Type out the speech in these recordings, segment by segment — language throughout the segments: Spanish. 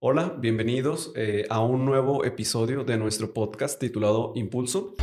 Hola, bienvenidos eh, a un nuevo episodio de nuestro podcast titulado Impulso.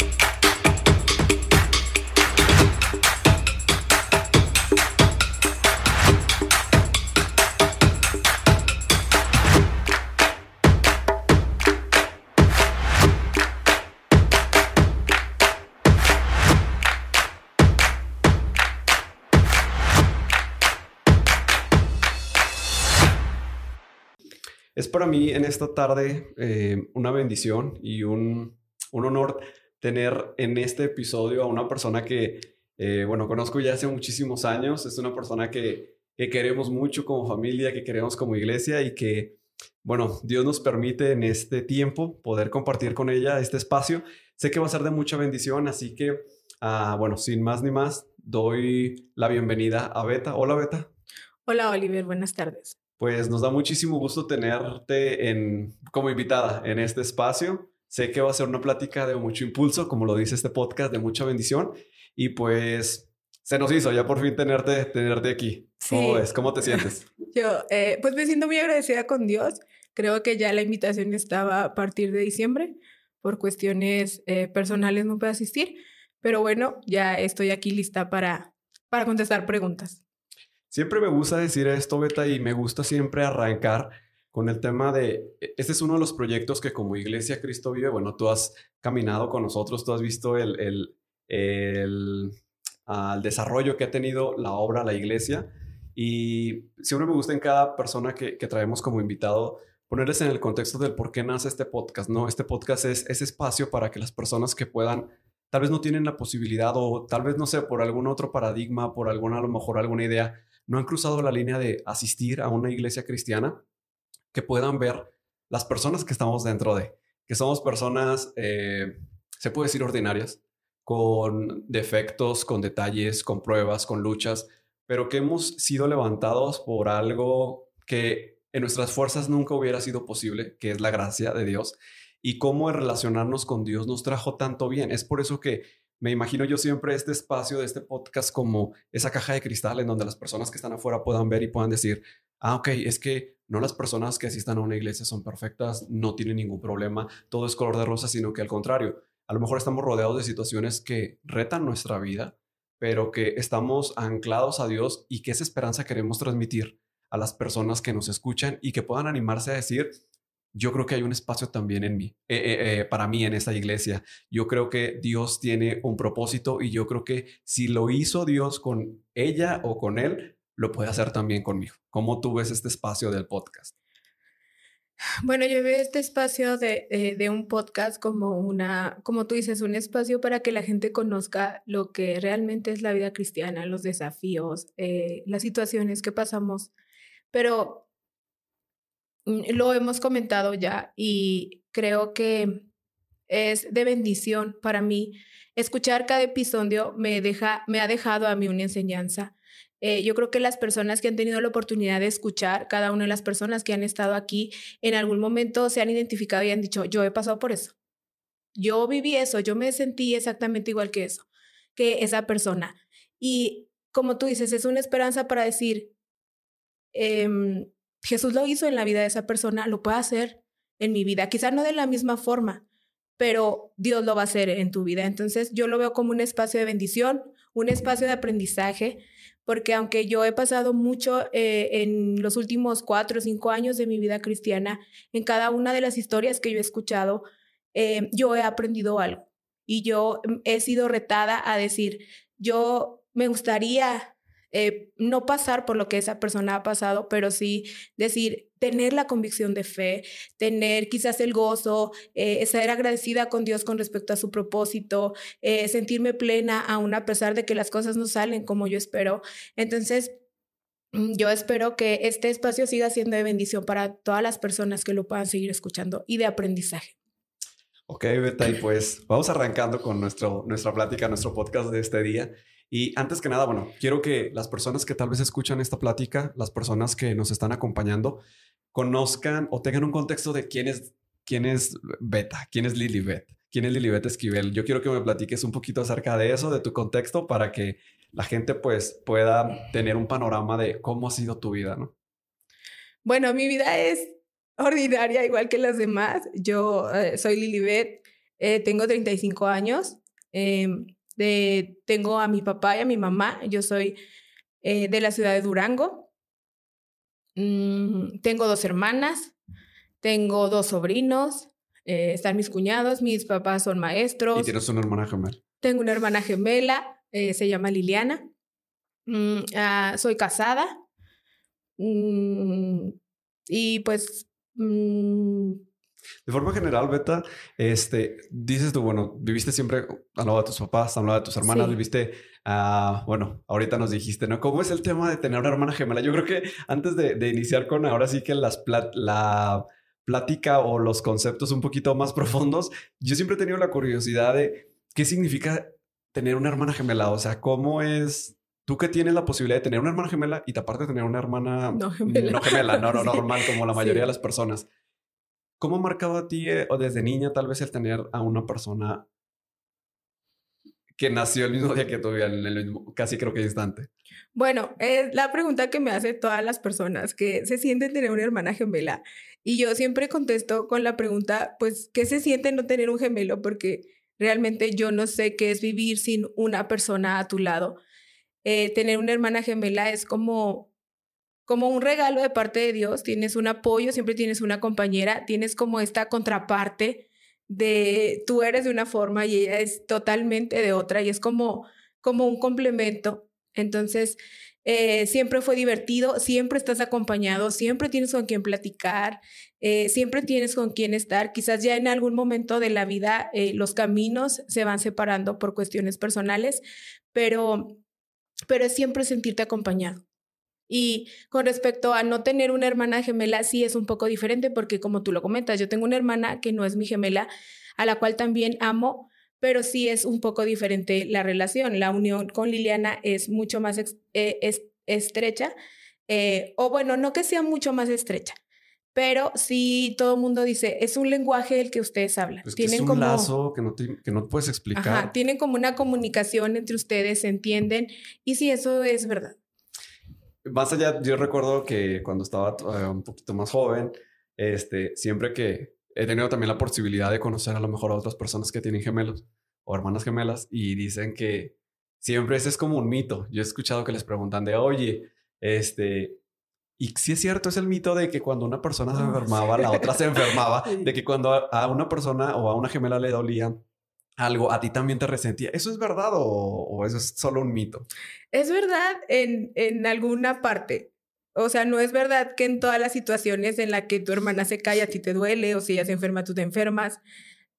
Para mí en esta tarde eh, una bendición y un, honor tener en este episodio a una persona que, eh, bueno, conozco ya hace muchísimos años. Es una persona que, que queremos mucho como familia, que queremos como iglesia y que, bueno, Dios nos permite en este tiempo poder compartir con ella este espacio. Sé que va a ser de mucha bendición, así que, ah, bueno, sin más ni más, doy la bienvenida a Beta. Hola, Beta. Hola, Oliver. Buenas tardes. Pues nos da muchísimo gusto tenerte en, como invitada en este espacio. Sé que va a ser una plática de mucho impulso, como lo dice este podcast, de mucha bendición. Y pues se nos hizo ya por fin tenerte, tenerte aquí. ¿Cómo es? ¿Cómo te sientes? Yo, eh, pues me siento muy agradecida con Dios. Creo que ya la invitación estaba a partir de diciembre. Por cuestiones eh, personales no puedo asistir. Pero bueno, ya estoy aquí lista para, para contestar preguntas. Siempre me gusta decir esto, Beta, y me gusta siempre arrancar con el tema de, e, este es uno de los proyectos que como Iglesia Cristo vive, bueno, tú has caminado con nosotros, tú has visto el, el, el, desarrollo que ha tenido la obra, la iglesia, y siempre me gusta en cada persona que, que traemos como invitado ponerles en el contexto del por qué nace este podcast, ¿no? Este podcast es ese espacio para que las personas que puedan tal vez no tienen la posibilidad o tal vez, no sé, por algún otro paradigma, por alguna, a lo mejor alguna idea, no han cruzado la línea de asistir a una iglesia cristiana, que puedan ver las personas que estamos dentro de, que somos personas, eh, se puede decir, ordinarias, con defectos, con detalles, con pruebas, con luchas, pero que hemos sido levantados por algo que en nuestras fuerzas nunca hubiera sido posible, que es la gracia de Dios, y cómo el relacionarnos con Dios nos trajo tanto bien. Es por eso que me imagino yo siempre este espacio de este podcast como esa caja de cristal en donde las personas que están afuera puedan ver y puedan decir, ah, ok, es que no las personas que asistan a una iglesia son perfectas, no tienen ningún problema, todo es color de rosa, sino que al contrario, a lo mejor estamos rodeados de situaciones que retan nuestra vida, pero que estamos anclados a Dios y que esa esperanza queremos transmitir a las personas que nos escuchan y que puedan animarse a decir, yo creo que hay un espacio también en mí, eh, eh, eh, para mí en esta iglesia. Yo creo que Dios tiene un propósito y yo creo que si lo hizo Dios con ella o con él, lo puede hacer también conmigo. ¿Cómo tú ves este espacio del podcast? Bueno, yo veo este espacio de, de, un podcast como una, como tú dices, un espacio para que la gente conozca lo que realmente es la vida cristiana, los desafíos, las situaciones que pasamos. Pero lo hemos comentado ya y creo que es de bendición para mí. Escuchar cada episodio me, deja, me ha dejado a mí una enseñanza. Eh, yo creo que las personas que han tenido la oportunidad de escuchar, cada una de las personas que han estado aquí, en algún momento se han identificado y han dicho, yo he pasado por eso. Yo viví eso, yo me sentí exactamente igual que eso, que esa persona. Y como tú dices, es una esperanza para decir, eh, Jesús lo hizo en la vida de esa persona, lo puede hacer en mi vida, quizás no de la misma forma, pero Dios lo va a hacer en tu vida. Entonces yo lo veo como un espacio de bendición, un espacio de aprendizaje, porque aunque yo he pasado mucho eh, en los últimos cuatro o cinco años de mi vida cristiana, en cada una de las historias que yo he escuchado, eh, yo he aprendido algo y yo he sido retada a decir, yo me gustaría eh, no pasar por lo que esa persona ha pasado, pero sí decir, tener la convicción de fe, tener quizás el gozo, eh, ser agradecida con Dios con respecto a su propósito, eh, sentirme plena aún a pesar de que las cosas no salen como yo espero. Entonces, mm, yo espero que este espacio siga siendo de bendición para todas las personas que lo puedan seguir escuchando y de aprendizaje. Ok, Beta, y pues vamos arrancando con nuestro, nuestra plática, nuestro podcast de este día. Y antes que nada, bueno, quiero que las personas que tal vez escuchan esta plática, las personas que nos están acompañando, conozcan o tengan un contexto de quién es, quién es Beta, quién es Lilibet, quién es Lilibet Esquivel. Yo quiero que me platiques un poquito acerca de eso, de tu contexto, para que la gente pues pueda tener un panorama de cómo ha sido tu vida, ¿no? Bueno, mi vida es ordinaria, igual que las demás. Yo eh, soy Lilibet, eh, tengo 35 años. Em, de, tengo a mi papá y a mi mamá. Yo soy eh, de la ciudad de Durango. Mm, tengo dos hermanas. Tengo dos sobrinos. están mis cuñados. Mis papás son maestros. ¿Y tienes una hermana gemela? Tengo una hermana gemela. se llama Liliana. Mm, ah, soy casada. Mm, y pues Mm. De forma general, Beta, este, dices tú, bueno, viviste siempre al lado de tus papás, al lado de tus hermanas, viviste, uh, bueno, ahorita nos dijiste, ¿no? ¿Cómo es el tema de tener una hermana gemela? Yo creo que antes de, de iniciar con ahora sí que las la plática o los conceptos un poquito más profundos, yo siempre he tenido la curiosidad de qué significa tener una hermana gemela, o sea, cómo es tú que tienes la posibilidad de tener una hermana gemela y aparte de tener una hermana no gemela, no, gemela, no, no normal como la mayoría de las personas. ¿Cómo marcaba a ti eh, o desde niña tal vez el tener a una persona que nació el mismo día que tú, en el mismo, casi creo que instante? Bueno, es la pregunta que me hacen todas las personas que se sienten tener una hermana gemela. Y yo siempre contesto con la pregunta, pues, ¿qué se siente no tener un gemelo? Porque realmente yo no sé qué es vivir sin una persona a tu lado. Eh, tener una hermana gemela es como, como un regalo de parte de Dios. Tienes un apoyo, siempre tienes una compañera, tienes como esta contraparte de tú eres de una forma y ella es totalmente de otra y es como, como un complemento. Entonces, eh, siempre fue divertido, siempre estás acompañado, siempre tienes con quien platicar, eh, siempre tienes con quien estar. Quizás ya en algún momento de la vida los caminos se van separando por cuestiones personales, pero pero es siempre sentirte acompañado. Y con respecto a no tener una hermana gemela, sí es un poco diferente porque como tú lo comentas, yo tengo una hermana que no es mi gemela, a la cual también amo, pero sí es un poco diferente la relación. La unión con Liliana es mucho más eh, estrecha, eh, o bueno, no que sea mucho más estrecha, pero sí todo el mundo dice, es un lenguaje el que ustedes hablan. Es, tienen es un como, lazo que no, que no puedes explicar. Ajá, tienen como una comunicación entre ustedes, se entienden, y sí, eso es verdad. Más allá, yo recuerdo que cuando estaba eh, un poquito más joven, este, siempre que he tenido también la posibilidad de conocer a lo mejor a otras personas que tienen gemelos o hermanas gemelas y dicen que siempre ese es como un mito. Yo he escuchado que les preguntan de, oye, este, y sí es cierto, es el mito de que cuando una persona se enfermaba, la otra se enfermaba, de que cuando a una persona o a una gemela le dolía algo, a ti también te resentía. ¿Eso es verdad o, eso es solo un mito? Es verdad en, en alguna parte. O sea, no es verdad que en todas las situaciones en las que tu hermana se cae a ti te duele o si ella se enferma tú te enfermas.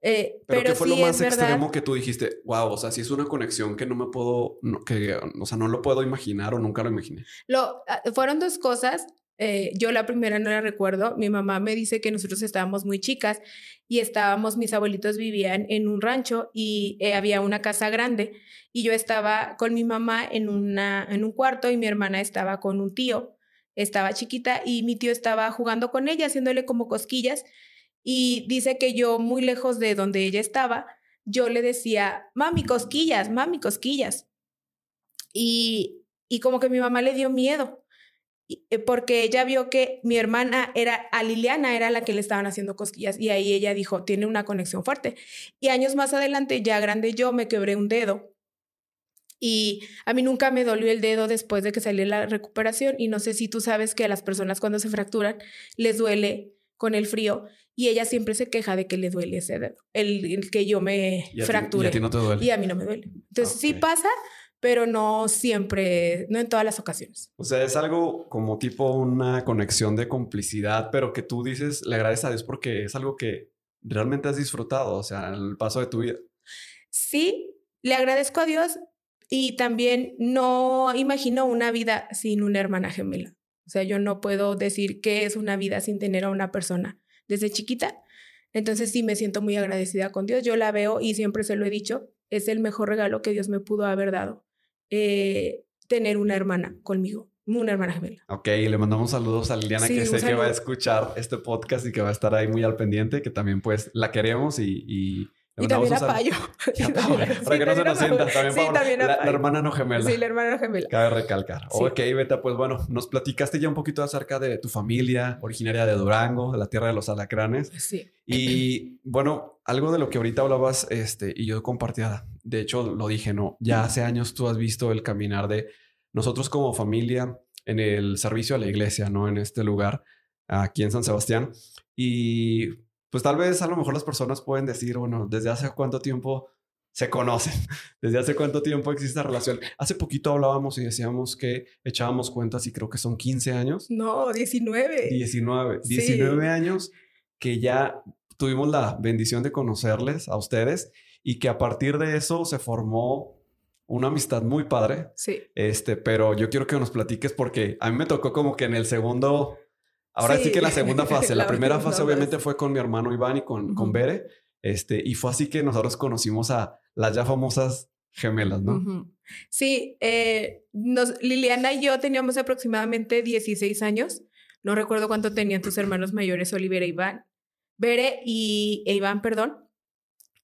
Eh, pero, ¿qué fue lo más extremo que tú dijiste? Wow, o sea, si es una conexión que no me puedo, que, o sea, no lo puedo imaginar o nunca lo imaginé. Lo, ah, fueron dos cosas. Eh, yo la primera no la recuerdo. Mi mamá me dice que nosotros estábamos muy chicas y estábamos, mis abuelitos vivían en un rancho y eh, había una casa grande y yo estaba con mi mamá en, una, en un cuarto y mi hermana estaba con un tío. Estaba chiquita y mi tío estaba jugando con ella, haciéndole como cosquillas y dice que yo, muy lejos de donde ella estaba, yo le decía, mami, cosquillas, mami, cosquillas. Y, y como que mi mamá le dio miedo, eh, porque ella vio que mi hermana era, a Liliana era la que le estaban haciendo cosquillas, y ahí ella dijo, tiene una conexión fuerte. Y años más adelante, ya grande yo, me quebré un dedo. Y a mí nunca me dolió el dedo después de que salí la recuperación. Y no sé si tú sabes que a las personas cuando se fracturan les duele con el frío y ella siempre se queja de que le duele ese dedo, el, que yo me fracture. y a ti no te duele. Y a mí no me duele. Entonces sí pasa, pero no siempre, no en todas las ocasiones. O sea, es algo como tipo una conexión de complicidad, pero que tú dices, le agradeces a Dios porque es algo que realmente has disfrutado, o sea, en el paso de tu vida. Sí, le agradezco a Dios y también no imagino una vida sin una hermana gemela. O sea, yo no puedo decir qué es una vida sin tener a una persona desde chiquita. Entonces sí me siento muy agradecida con Dios. Yo la veo y siempre se lo he dicho, es el mejor regalo que Dios me pudo haber dado. Eh, tener una hermana conmigo, una hermana gemela. Ok, le mandamos saludos a Liliana que sé que va a escuchar este podcast y que va a estar ahí muy al pendiente, que también pues la queremos y, Y también a Payo. Para que no se nos sienta. También, sí, también a la, la, hermana no gemela. Sí, la hermana no gemela. Cabe recalcar. Ok, Beta, pues bueno, nos platicaste ya un poquito acerca de tu familia, originaria de Durango, de la tierra de los alacranes. Sí. Y bueno, algo de lo que ahorita hablabas, este, y yo compartía, de hecho lo dije, ¿no? Ya hace años tú has visto el caminar de nosotros como familia en el servicio a la iglesia, ¿no? En este lugar, aquí en San Sebastián. Y pues tal vez a lo mejor las personas pueden decir, bueno, desde hace cuánto tiempo se conocen, desde hace cuánto tiempo existe esta relación. Hace poquito hablábamos y decíamos que echábamos cuentas y creo que son 15 años. No, 19. 19, 19 años que ya tuvimos la bendición de conocerles a ustedes y que a partir de eso se formó una amistad muy padre. Sí. Este, pero yo quiero que nos platiques porque a mí me tocó como que en el segundo Ahora sí, que la segunda fase. La, primera fase obviamente fue con mi hermano Iván y con, con Bere. Este, y fue así que nosotros conocimos a las ya famosas gemelas, ¿no? Sí, eh, Liliana y yo teníamos aproximadamente 16 años. No recuerdo cuánto tenían tus hermanos mayores, Olivera e Iván. Bere y e Iván, perdón.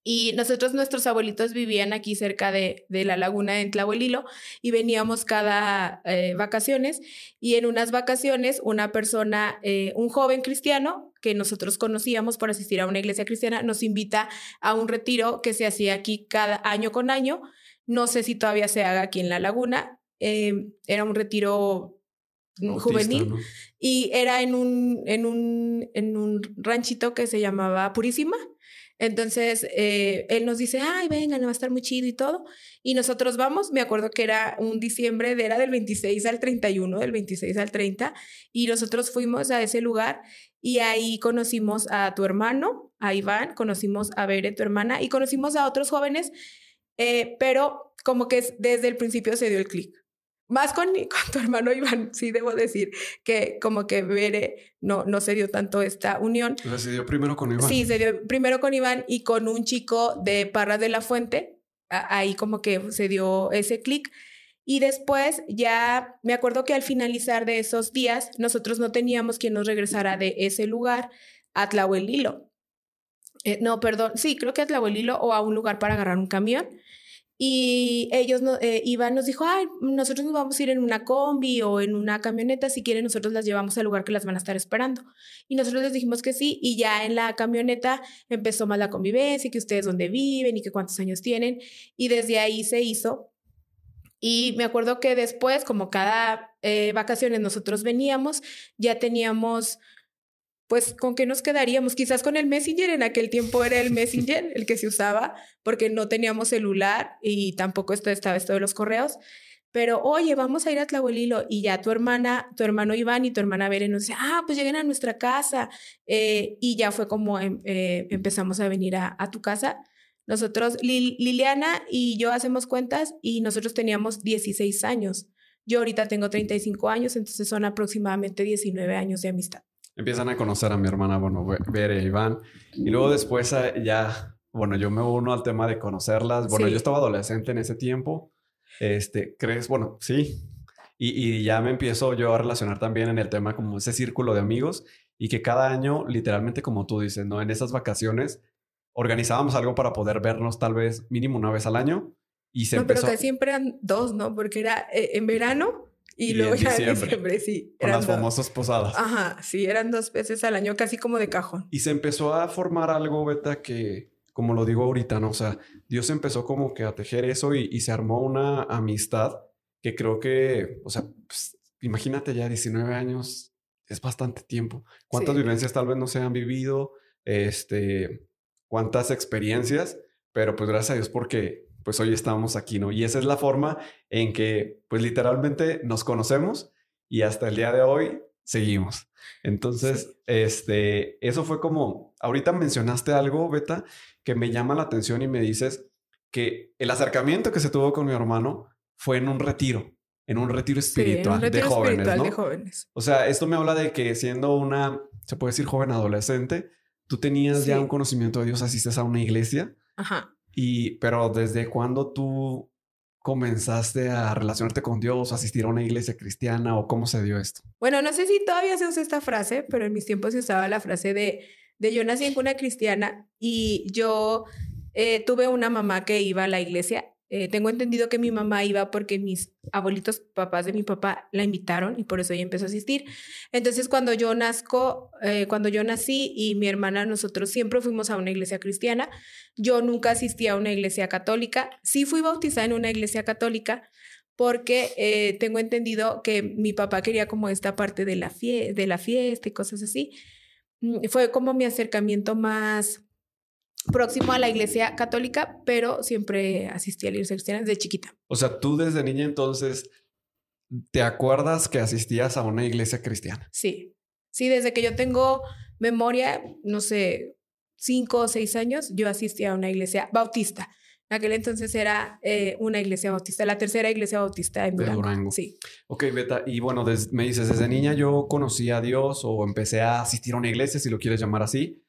Y nosotros, nuestros abuelitos vivían aquí cerca de, de la laguna en Tlahuelilo y veníamos cada eh, vacaciones. Y en unas vacaciones, una persona, eh, un joven cristiano que nosotros conocíamos por asistir a una iglesia cristiana, nos invita a un retiro que se hacía aquí cada año con año. No sé si todavía se haga aquí en la laguna. Em, era un retiro juvenil y era en un, en, un, en un ranchito que se llamaba Purísima entonces, eh, él nos dice, ay, venga, va a estar muy chido y todo. Y nosotros vamos, me acuerdo que era un diciembre, era del 26 al 31, del 26 al 30, y nosotros fuimos a ese lugar y ahí conocimos a tu hermano, a Iván, conocimos a Bere, tu hermana, y conocimos a otros jóvenes, eh, pero como que desde el principio se dio el clic. Más con, con tu hermano Iván, sí debo decir que como que Bere no, no se dio tanto esta unión. se dio primero con Iván. Sí, se dio primero con Iván y con un chico de Parras de la Fuente. Ahí como que se dio ese clic. Y después ya me acuerdo que al finalizar de esos días, nosotros no teníamos quien nos regresara de ese lugar a Tlahuelilo. Eh, no, perdón, sí, creo que a Tlahuelilo o a un lugar para agarrar un camión. Y ellos, no, eh, Iván nos dijo, ay, nosotros nos vamos a ir en una combi o en una camioneta, si quieren nosotros las llevamos al lugar que las van a estar esperando. Y nosotros les dijimos que sí, y ya en la camioneta empezó más la convivencia, que ustedes dónde viven y que cuántos años tienen, y desde ahí se hizo. Y me acuerdo que después, como cada eh, vacaciones nosotros veníamos, ya teníamos pues con qué nos quedaríamos, quizás con el Messenger, en aquel tiempo era el Messenger el que se usaba, porque no teníamos celular y tampoco estaba esto de los correos, pero oye, vamos a ir a Tlahuelilo y ya tu hermana, tu hermano Iván y tu hermana Beren nos dice, ah, pues lleguen a nuestra casa eh, y ya fue como em, eh, empezamos a venir a, tu casa. Nosotros, Liliana y yo hacemos cuentas y nosotros teníamos 16 años. Yo ahorita tengo 35 años, entonces son aproximadamente 19 años de amistad empiezan a conocer a mi hermana, bueno, Bere e Iván. Y luego después eh, ya, bueno, yo me uno al tema de conocerlas. Bueno, yo estaba adolescente en ese tiempo. Este, ¿crees? Bueno, sí. Y, y, ya me empiezo yo a relacionar también en el tema como ese círculo de amigos y que cada año, literalmente como tú dices, ¿no? En esas vacaciones organizábamos algo para poder vernos tal vez mínimo una vez al año. Y se no, empezó... pero que siempre eran dos, ¿no? Porque era eh, en verano y, luego ya en diciembre, sí. Con las famosas posadas. Ajá, sí, eran dos veces al año, casi como de cajón. Y se empezó a formar algo, Beta, que, como lo digo ahorita, ¿no? O sea, Dios empezó como que a tejer eso y, se armó una amistad que creo que, o sea, pues, imagínate ya 19 años, es bastante tiempo. ¿Cuántas vivencias tal vez no se han vivido? Este, cuántas experiencias, pero pues gracias a Dios porque pues hoy estamos aquí, ¿no? Y esa es la forma en que, pues literalmente nos conocemos y hasta el día de hoy seguimos. Entonces, este, eso fue como, ahorita mencionaste algo, Beta, que me llama la atención y me dices que el acercamiento que se tuvo con mi hermano fue en un retiro, en un retiro espiritual, de, jóvenes, ¿no? de jóvenes. O sea, esto me habla de que siendo una, se puede decir joven adolescente, tú tenías ya un conocimiento de Dios, asistes a una iglesia. Ajá. Y, pero ¿desde cuándo tú comenzaste a relacionarte con Dios, asistir a una iglesia cristiana o cómo se dio esto? Bueno, no sé si todavía se usa esta frase, pero en mis tiempos se usaba la frase de, de yo nací en una cristiana y yo eh, tuve una mamá que iba a la iglesia. Eh, tengo entendido que mi mamá iba porque mis abuelitos, papás de mi papá, la invitaron y por eso ella empezó a asistir. Entonces, cuando yo nazco, eh, cuando yo nací y mi hermana, nosotros siempre fuimos a una iglesia cristiana. Yo nunca asistí a una iglesia católica. Sí fui bautizada en una iglesia católica, porque tengo entendido que mi papá quería como esta parte de la, de la fiesta y cosas así. Mm, fue como mi acercamiento más próximo a la iglesia católica, pero siempre asistí a la iglesia cristiana desde chiquita. O sea, tú desde niña entonces, ¿te acuerdas que asistías a una iglesia cristiana? Sí, sí, desde que yo tengo memoria, no sé, cinco o seis años, yo asistí a una iglesia bautista. En aquel entonces era eh, una iglesia bautista, la tercera iglesia bautista en Durango. Sí. Ok, Beta, y bueno, me dices, desde niña yo conocí a Dios o empecé a asistir a una iglesia, si lo quieres llamar así.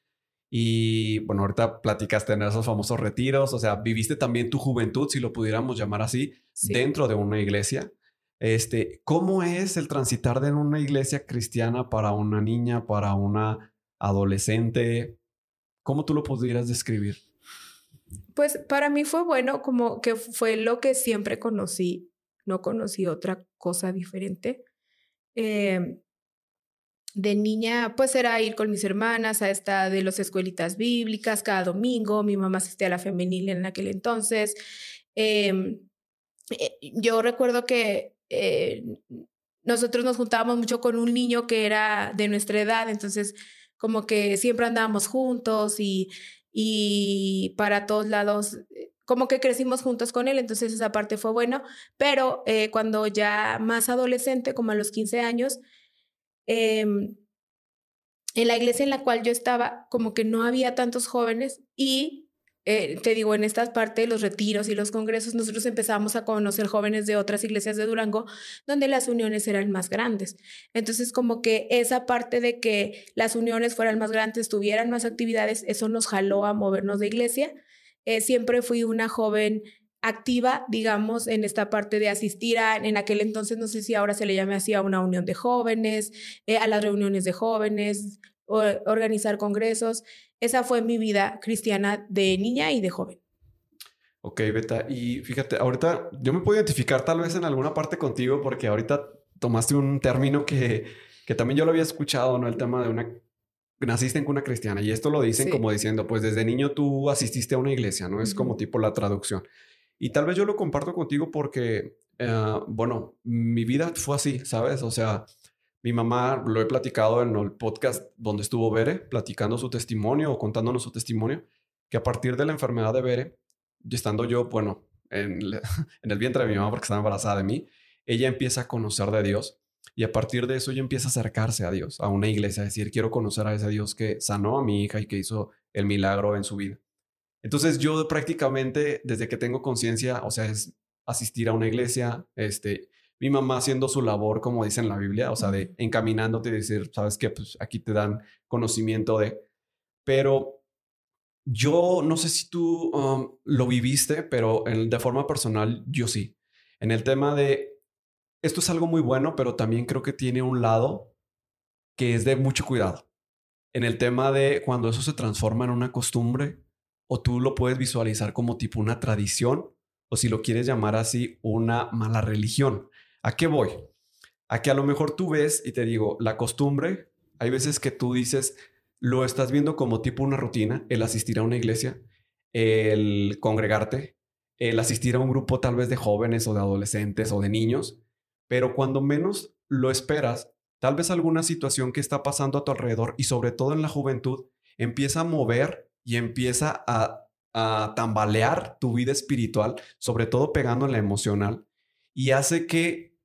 Y bueno, ahorita platicaste en esos famosos retiros, o sea, viviste también tu juventud, si lo pudiéramos llamar así, dentro de una iglesia. Este, ¿cómo es el transitar de una iglesia cristiana para una niña, para una adolescente? ¿Cómo tú lo pudieras describir? Pues para mí fue bueno, como que fue lo que siempre conocí, no conocí otra cosa diferente. Eh, de niña, pues era ir con mis hermanas a esta de las escuelitas bíblicas cada domingo. Mi mamá asistía a la femenil en aquel entonces. Em, eh, yo recuerdo que eh, nosotros nos juntábamos mucho con un niño que era de nuestra edad, entonces como que siempre andábamos juntos y, y para todos lados, eh, como que crecimos juntos con él, entonces esa parte fue bueno, pero cuando ya más adolescente, como a los 15 años, Em, en la iglesia en la cual yo estaba, como que no había tantos jóvenes y eh, te digo, en esta parte de los retiros y los congresos, nosotros empezamos a conocer jóvenes de otras iglesias de Durango donde las uniones eran más grandes. Entonces, como que esa parte de que las uniones fueran más grandes, tuvieran más actividades, eso nos jaló a movernos de iglesia. Eh, siempre fui una joven activa, digamos, en esta parte de asistir a, en aquel entonces, no sé si ahora se le llame así, a una unión de jóvenes, eh, a las reuniones de jóvenes, o, organizar congresos. Esa fue mi vida cristiana de niña y de joven. Ok, Beta. Y fíjate, ahorita yo me puedo identificar tal vez en alguna parte contigo porque ahorita tomaste un término que, que también yo lo había escuchado, ¿no? El tema de una naciste en una cristiana y esto lo dicen como diciendo, pues desde niño tú asististe a una iglesia, ¿no? Es como tipo la traducción. Y tal vez yo lo comparto contigo porque, eh, bueno, mi vida fue así, ¿sabes? O sea, mi mamá, lo he platicado en el podcast donde estuvo Bere, platicando su testimonio o contándonos su testimonio, que a partir de la enfermedad de Bere, estando yo, bueno, en, en el vientre de mi mamá porque estaba embarazada de mí, ella empieza a conocer de Dios y a partir de eso ella empieza a acercarse a Dios, a una iglesia, a decir, quiero conocer a ese Dios que sanó a mi hija y que hizo el milagro en su vida. Entonces yo prácticamente desde que tengo conciencia, o sea, es asistir a una iglesia, este, mi mamá haciendo su labor, como dice en la Biblia, o sea, de encaminándote y decir, sabes qué, pues aquí te dan conocimiento de, pero yo no sé si tú um, lo viviste, pero en, de forma personal yo sí. En el tema de, esto es algo muy bueno, pero también creo que tiene un lado que es de mucho cuidado. En el tema de cuando eso se transforma en una costumbre, o tú lo puedes visualizar como tipo una tradición o si lo quieres llamar así, una mala religión. ¿A qué voy? A que a lo mejor tú ves y te digo, la costumbre, hay veces que tú dices, lo estás viendo como tipo una rutina, el asistir a una iglesia, el congregarte, el asistir a un grupo tal vez de jóvenes o de adolescentes o de niños, pero cuando menos lo esperas, tal vez alguna situación que está pasando a tu alrededor y sobre todo en la juventud empieza a mover y empieza a, tambalear tu vida espiritual, sobre todo pegando en la emocional, y hace que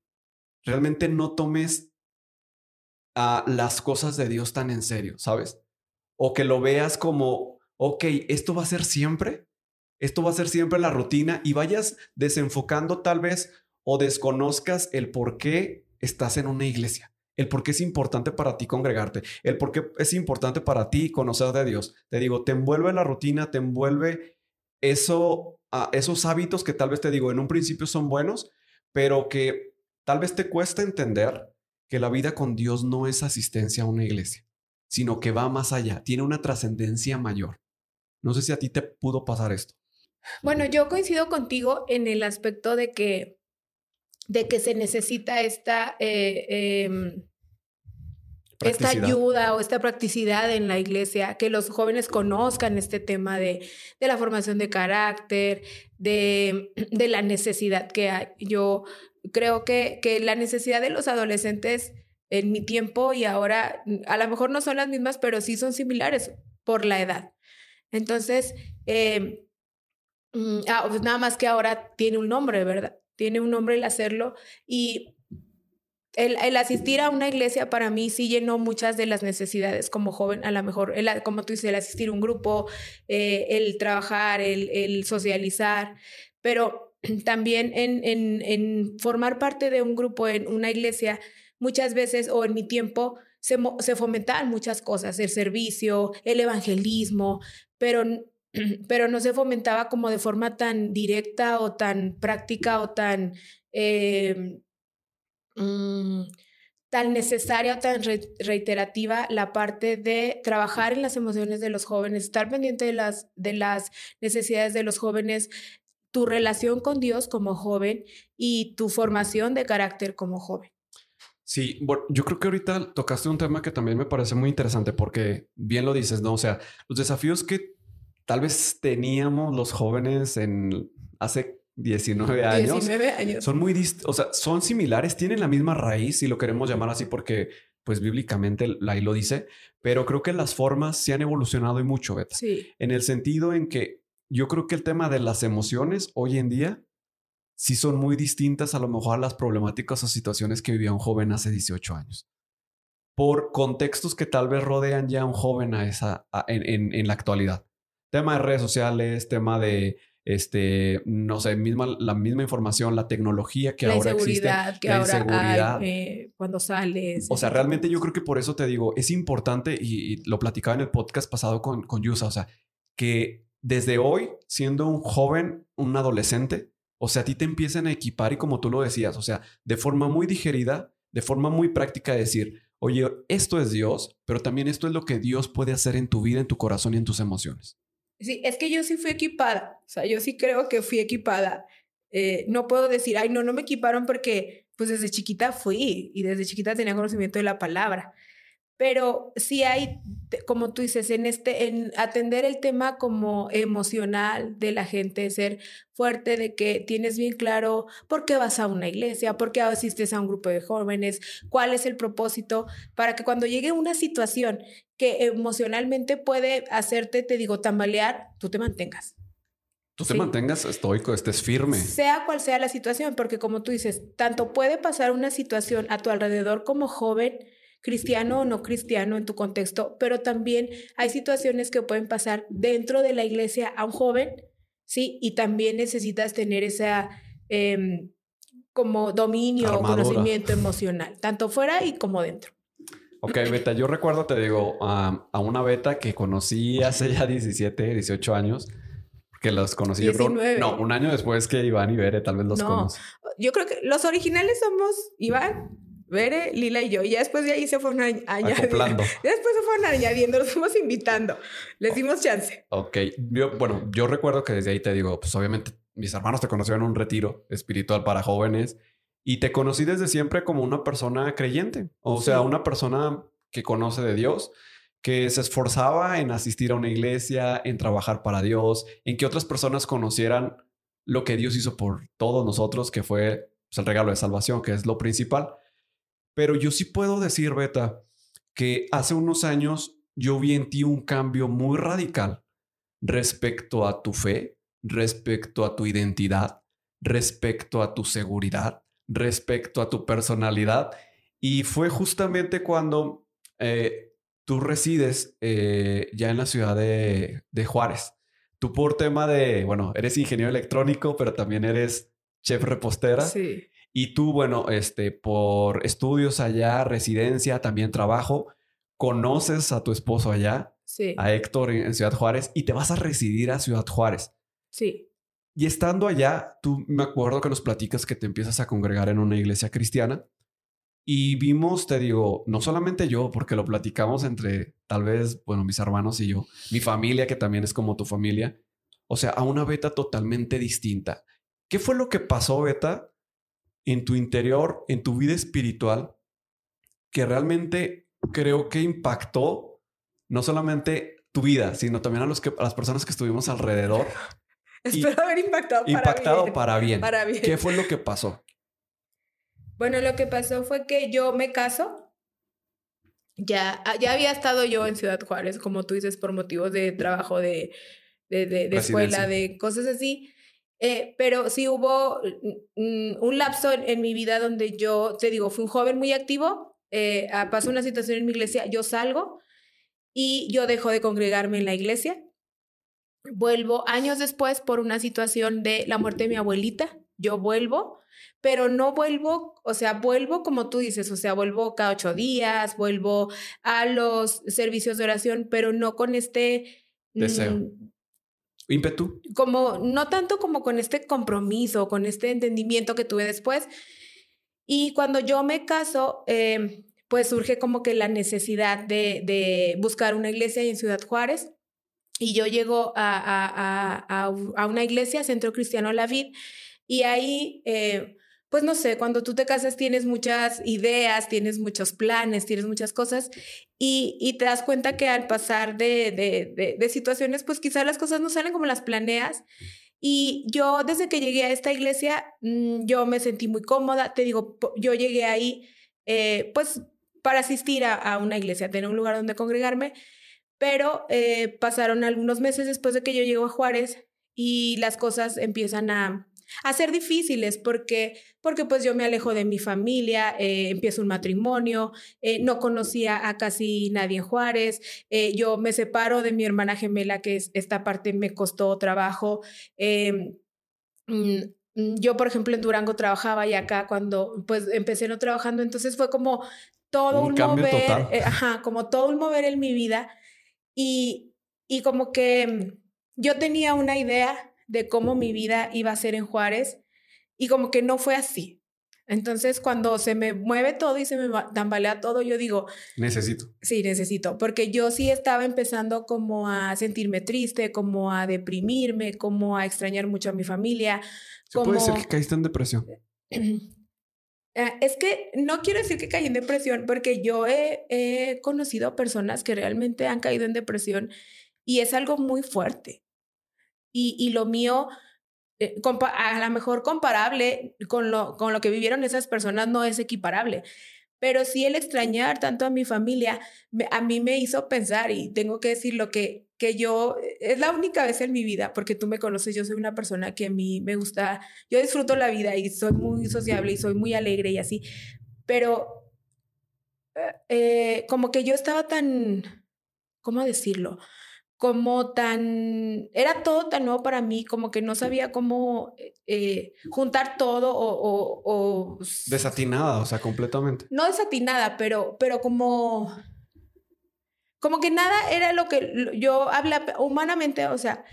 realmente no tomes a las cosas de Dios tan en serio, ¿sabes? O que lo veas como, ok, esto va a ser siempre, esto va a ser siempre la rutina y vayas desenfocando tal vez o desconozcas el por qué estás en una iglesia el por qué es importante para ti congregarte, el por qué es importante para ti conocer de Dios. Te digo, te envuelve la rutina, te envuelve eso, ah, esos hábitos que tal vez te digo en un principio son buenos, pero que tal vez te cuesta entender que la vida con Dios no es asistencia a una iglesia, sino que va más allá, tiene una trascendencia mayor. No sé si a ti te pudo pasar esto. Bueno, yo coincido contigo en el aspecto de que, de que se necesita esta, eh, em, esta ayuda o esta practicidad en la iglesia, que los jóvenes conozcan este tema de, de la formación de carácter, de, de, la necesidad que hay. Yo creo que, que la necesidad de los adolescentes en mi tiempo y ahora a lo mejor no son las mismas, pero sí son similares por la edad. Entonces, eh, mm, ah, pues nada más que ahora tiene un nombre, ¿verdad? Tiene un nombre el hacerlo y el, asistir a una iglesia para mí sí llenó muchas de las necesidades como joven, a lo mejor, el, como tú dices, el asistir a un grupo, eh, el trabajar, el, socializar, pero también en, en, en formar parte de un grupo en una iglesia, muchas veces o en mi tiempo se, se fomentaban muchas cosas, el servicio, el evangelismo, pero, pero no se fomentaba como de forma tan directa o tan práctica o tan, eh, mm, tan necesaria o tan reiterativa la parte de trabajar en las emociones de los jóvenes, estar pendiente de las, de las necesidades de los jóvenes, tu relación con Dios como joven y tu formación de carácter como joven. Sí, bueno, yo creo que ahorita tocaste un tema que también me parece muy interesante porque bien lo dices, ¿no? O sea, los desafíos que tal vez teníamos los jóvenes en hace 19 años, 19 años. son muy, o sea, son similares, tienen la misma raíz, si lo queremos llamar así, porque pues bíblicamente ahí lo dice, pero creo que las formas se han evolucionado y mucho, Beta. Sí. En el sentido en que yo creo que el tema de las emociones hoy en día sí son muy distintas a lo mejor a las problemáticas o situaciones que vivía un joven hace 18 años. Por contextos que tal vez rodean ya a un joven a esa, en, en, la actualidad. Tema de redes sociales, tema de, este, no sé, misma, la misma información, la tecnología que ahora existe. Que la ahora inseguridad. Eh, cuando sales. O sea, realmente yo creo que por eso te digo, es importante, y, lo platicaba en el podcast pasado con, con Yusa, o sea, que desde hoy, siendo un joven, un adolescente, o sea, a ti te empiezan a equipar y como tú lo decías, o sea, de forma muy digerida, de forma muy práctica, decir, oye, esto es Dios, pero también esto es lo que Dios puede hacer en tu vida, en tu corazón y en tus emociones. Sí, es que yo sí fui equipada, o sea, yo sí creo que fui equipada. Eh, no puedo decir, ay, no, no me equiparon porque pues desde chiquita fui y desde chiquita tenía conocimiento de la palabra pero sí hay, como tú dices, en este, en atender el tema como emocional de la gente, ser fuerte de que tienes bien claro por qué vas a una iglesia, por qué asistes a un grupo de jóvenes, cuál es el propósito, para que cuando llegue una situación que emocionalmente puede hacerte, te digo, tambalear, tú te mantengas. Tú te mantengas estoico, estés firme. Sea cual sea la situación, porque como tú dices, tanto puede pasar una situación a tu alrededor como joven, cristiano o no cristiano en tu contexto, pero también hay situaciones que pueden pasar dentro de la iglesia a un joven, ¿sí? Y también necesitas tener esa em, como dominio o conocimiento emocional, tanto fuera y como dentro. Ok, Beta, yo recuerdo, te digo, a una Beta que conocí hace ya 17, 18 años, que los conocí yo no, un año después que Iván y Bere tal vez los no, Yo creo que los originales somos Iván, Bere, Lila y yo. Y ya después de ahí se fueron añadiendo. Después se fueron añadiendo, los fuimos invitando. Les dimos chance. Ok. Yo, bueno, yo recuerdo que desde ahí te digo, pues obviamente mis hermanos te conocieron en un retiro espiritual para jóvenes y te conocí desde siempre como una persona creyente. O sea, una persona que conoce de Dios, que se esforzaba en asistir a una iglesia, en trabajar para Dios, en que otras personas conocieran lo que Dios hizo por todos nosotros, que fue pues, el regalo de salvación, que es lo principal. Pero yo sí puedo decir, Beta, que hace unos años yo vi en ti un cambio muy radical respecto a tu fe, respecto a tu identidad, respecto a tu seguridad, respecto a tu personalidad. Y fue justamente cuando eh, tú resides eh, ya en la ciudad de, de Juárez. Tú por tema de, bueno, eres ingeniero electrónico, pero también eres chef repostera. Sí. Y tú, bueno, este, por estudios allá, residencia, también trabajo, conoces a tu esposo allá, sí. a Héctor en, Ciudad Juárez, y te vas a residir a Ciudad Juárez. Sí. Y estando allá, tú me acuerdo que nos platicas que te empiezas a congregar en una iglesia cristiana Y vimos, te digo, no solamente yo, porque lo platicamos entre tal vez, bueno, mis hermanos y yo, mi familia, que también es como tu familia, o sea, a una beta totalmente distinta. ¿Qué fue lo que pasó, beta, en tu interior, en tu vida espiritual, que realmente creo que impactó no solamente tu vida, sino también a, los que, a las personas que estuvimos alrededor? Espero haber impactado para impactado bien. para bien. Para bien. ¿Qué fue lo que pasó? Bueno, lo que pasó fue que yo me caso. Ya, ah, ya había estado yo en Ciudad Juárez, como tú dices, por motivos de trabajo, de, de, de, de escuela, de cosas así. Eh, pero sí hubo mm, un lapso en, en mi vida donde yo, te digo, fui un joven muy activo. eh, ah, pasó una situación en mi iglesia, yo salgo y yo dejo de congregarme en la iglesia. Vuelvo años después por una situación de la muerte de mi abuelita. Yo vuelvo, pero no vuelvo, o sea, vuelvo como tú dices, o sea, vuelvo cada ocho días, vuelvo a los servicios de oración, pero no con este... Deseo. mm, ímpetu. como, no tanto como con este compromiso, con este entendimiento que tuve después. Y cuando yo me caso, eh, pues surge como que la necesidad de, buscar una iglesia en Ciudad Juárez. Y yo llego a, a, a una iglesia, Centro Cristiano La Vid, y ahí, eh, pues no sé, cuando tú te casas tienes muchas ideas, tienes muchos planes, tienes muchas cosas, y, te das cuenta que al pasar de, situaciones, pues quizás las cosas no salen como las planeas. Y yo desde que llegué a esta iglesia, mmm, yo me sentí muy cómoda, te digo, yo llegué ahí, eh, pues para asistir a, a una iglesia, tener un lugar donde congregarme, pero eh, pasaron algunos meses después de que yo llego a Juárez y las cosas empiezan a, a ser difíciles porque, porque pues yo me alejo de mi familia, eh, empiezo un matrimonio, eh, no conocía a casi nadie en Juárez, eh, yo me separo de mi hermana gemela, que es, esta parte me costó trabajo. Eh, mm, yo, por ejemplo, en Durango trabajaba y acá cuando pues empecé no trabajando, entonces fue como todo un, un mover, eh, ajá, como todo un mover en mi vida y, y como que yo tenía una idea de cómo mi vida iba a ser en Juárez y como que no fue así. Entonces, cuando se me mueve todo y se me tambalea todo, yo digo, necesito. Sí, necesito, porque yo sí estaba empezando como a sentirme triste, como a deprimirme, como a extrañar mucho a mi familia. ¿Se como... puede ser que caíste en depresión? Es que no quiero decir que caí en depresión, porque yo he, he conocido personas que realmente han caído en depresión y es algo muy fuerte. Y, y lo mío, eh, a lo mejor comparable con lo, con lo que vivieron esas personas, no es equiparable. Pero sí el extrañar tanto a mi familia, me, a mí me hizo pensar, y tengo que decir lo que, que yo, es la única vez en mi vida, porque tú me conoces, yo soy una persona que a mí me gusta, yo disfruto la vida y soy muy sociable y soy muy alegre y así, pero eh, como que yo estaba tan, ¿cómo decirlo? Como tan, era todo tan nuevo para mí, como que no sabía cómo eh, juntar todo o, o, o, Desatinada, o sea, completamente. No desatinada, pero, pero como, como que nada era lo que yo hablaba humanamente, o sea,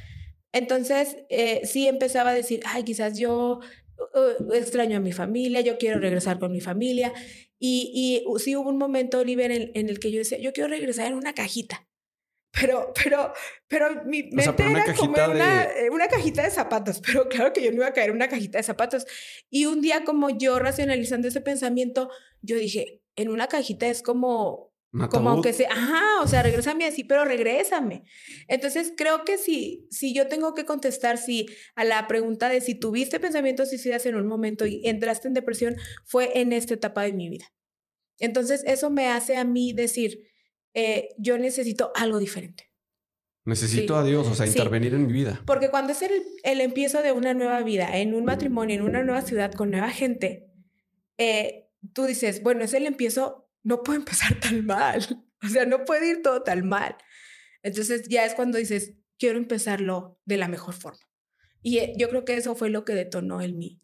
entonces eh, sí empezaba a decir, ay, quizás yo uh, extraño a mi familia, yo quiero regresar con mi familia. Y, y sí hubo un momento, Oliver, en, en el que yo decía, yo quiero regresar en una cajita pero, pero, pero mi mente o sea, pero era como de... una, una, cajita de zapatos, pero claro que yo no iba a caer en una cajita de zapatos. Y un día como yo racionalizando ese pensamiento, yo dije, en una cajita es como, como que se, ajá, o sea, regrésame así, pero regrésame. Entonces creo que si, si yo tengo que contestar si a la pregunta de si tuviste pensamientos suicidas en un momento y entraste en depresión, fue en esta etapa de mi vida. Entonces eso me hace a mí decir, eh, yo necesito algo diferente. Necesito sí. a Dios, o sea, intervenir sí. en mi vida. Porque cuando es el, el, empiezo de una nueva vida, en un matrimonio, en una nueva ciudad, con nueva gente, eh, tú dices, bueno, es el empiezo, no puede empezar tan mal. O sea, no puede ir todo tan mal. Entonces ya es cuando dices, quiero empezarlo de la mejor forma. Y eh, yo creo que eso fue lo que detonó en mí.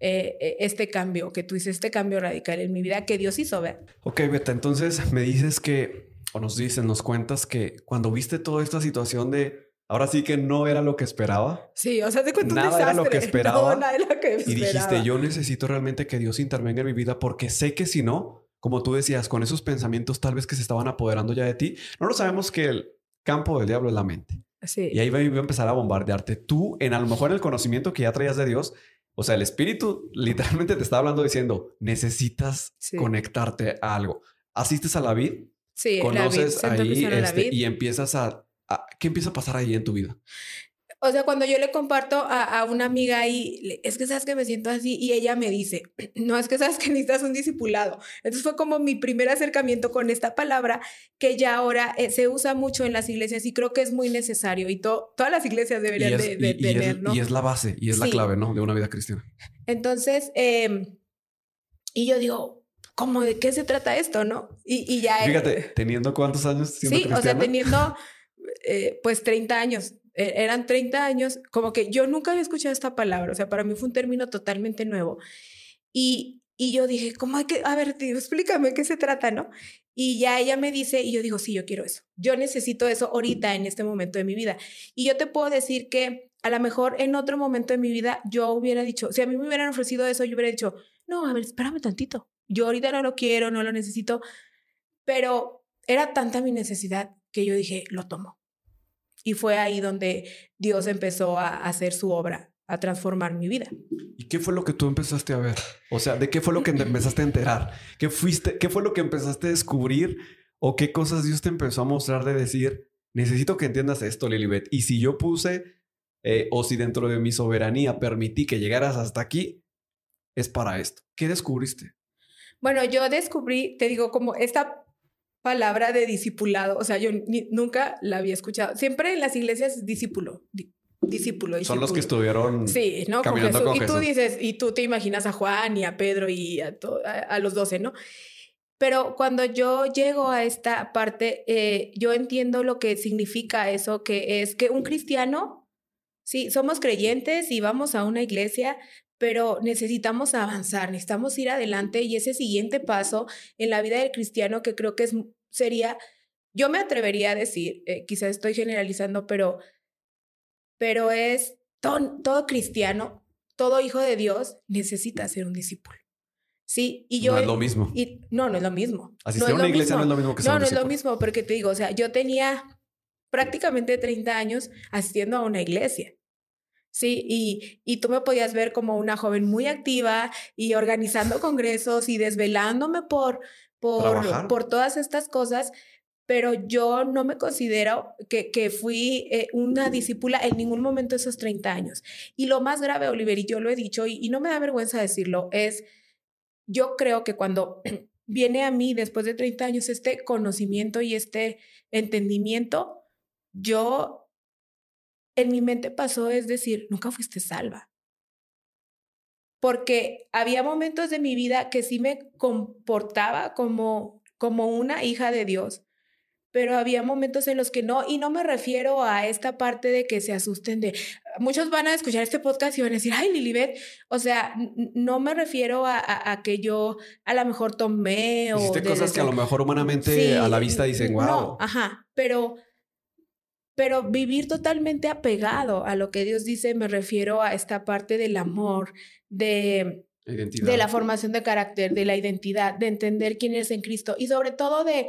Eh, este cambio que tú dices, este cambio radical en mi vida que Dios hizo ver. Ok, Beta, entonces me dices que o nos dicen, nos cuentas que cuando viste toda esta situación de Ahora sí que no era lo que esperaba. Sí, o sea, te cuento Nada era lo que desastre. esperaba. No, nada era lo que Y dijiste, esperaba. yo necesito realmente que Dios intervenga en mi vida porque sé que si no, como tú decías, con esos pensamientos tal vez que se estaban apoderando ya de ti, no lo sabemos que el campo del diablo es la mente. Sí. Y ahí va a empezar a bombardearte. Tú, en a lo mejor en el conocimiento que ya traías de Dios, o sea, el espíritu literalmente te está hablando diciendo, necesitas Sí. conectarte a algo. Asistes a la vid, Sí, la conoces Santo ahí la este, y empiezas a, a- ¿Qué empieza a pasar ahí en tu vida? O sea, cuando yo le comparto a, a una amiga ahí, es que sabes que me siento así, y ella me dice, no, es que sabes que necesitas un discipulado. Entonces fue como mi primer acercamiento con esta palabra que ya ahora eh, se usa mucho en las iglesias y creo que es muy necesario y to- todas las iglesias deberían es, de, de y- y es- tener, ¿no? y es la base y es la clave, ¿no? De una vida cristiana. Entonces, em, y yo digo, ¿cómo de qué se trata esto, no? Y, y ya... Fíjate, teniendo cuántos años siendo Sí, o sea, cristiana? teniendo eh, pues 30 años, eh, eran 30 años, como que yo nunca había escuchado esta palabra, o sea, para mí fue un término totalmente nuevo. Y, y yo dije, ¿cómo hay que, a ver, tío, explícame qué se trata, ¿no? Y ya ella me dice, y yo digo, sí, yo quiero eso. Yo necesito eso ahorita, en este momento de mi vida. Y yo te puedo decir que a lo mejor en otro momento de mi vida yo hubiera dicho, si a mí me hubieran ofrecido eso, yo hubiera dicho, no, a ver, espérame tantito. Yo ahorita no lo quiero, no lo necesito. Pero era tanta mi necesidad que yo dije, lo tomo. Y fue ahí donde Dios empezó a hacer su obra, a transformar mi vida. ¿Y qué fue lo que tú empezaste a ver? O sea, ¿de qué fue lo que te empezaste a enterar? ¿Qué fuiste, qué fue lo que empezaste a descubrir? ¿O qué cosas Dios te empezó a mostrar de decir, necesito que entiendas esto, Lilibet? Y si yo puse, eh, o si dentro de mi soberanía permití que llegaras hasta aquí, es para esto. ¿Qué descubriste? Bueno, yo descubrí, te digo, como esta palabra de discipulado, o sea, yo ni- nunca la había escuchado. Siempre en las iglesias es discípulo, di- discípulo, Son los que estuvieron Sí, ¿no? Con caminando Jesús. con y tú dices, y tú te imaginas a Juan y a Pedro y a, to- a, a los doce, ¿no? Pero cuando yo llego a esta parte, eh, yo entiendo lo que significa eso, que es que un cristiano, sí, somos creyentes y vamos a una iglesia, pero necesitamos avanzar, necesitamos ir adelante y ese siguiente paso en la vida del cristiano que creo que es, sería, yo me atrevería a decir, eh, quizás estoy generalizando, pero, pero es todo, todo cristiano, todo hijo de Dios necesita ser un discípulo. Sí, y yo... no es lo mismo. y, no, no es lo mismo. Asistir no a una iglesia mismo. no es lo mismo que ser No, un no es lo mismo, porque te digo, o sea, yo tenía prácticamente 30 años asistiendo a una iglesia. Sí, y, y tú me podías ver como una joven muy activa y organizando congresos y desvelándome por, por, por todas estas cosas, pero yo no me considero que, que fui eh, una discípula en ningún momento de esos 30 años. Y lo más grave, Oliver, y yo lo he dicho, y, y no me da vergüenza decirlo, es, yo creo que cuando viene a mí después de 30 años este conocimiento y este entendimiento, yo en mi mente pasó es decir, nunca fuiste salva. Porque había momentos de mi vida que sí me comportaba como, como una hija de Dios, pero había momentos en los que no, y no me refiero a esta parte de que se asusten de, muchos van a escuchar este podcast y van a decir, ay, Lilibet, o sea, no me refiero a, a- a que yo a lo mejor tomé o... Hiciste de cosas que a lo mejor humanamente Sí, a la vista dicen, wow. No, ajá, pero, pero vivir totalmente apegado a lo que Dios dice, me refiero a esta parte del amor, de, Identidad. de la formación de carácter, de la identidad, de entender quién eres en Cristo y sobre todo de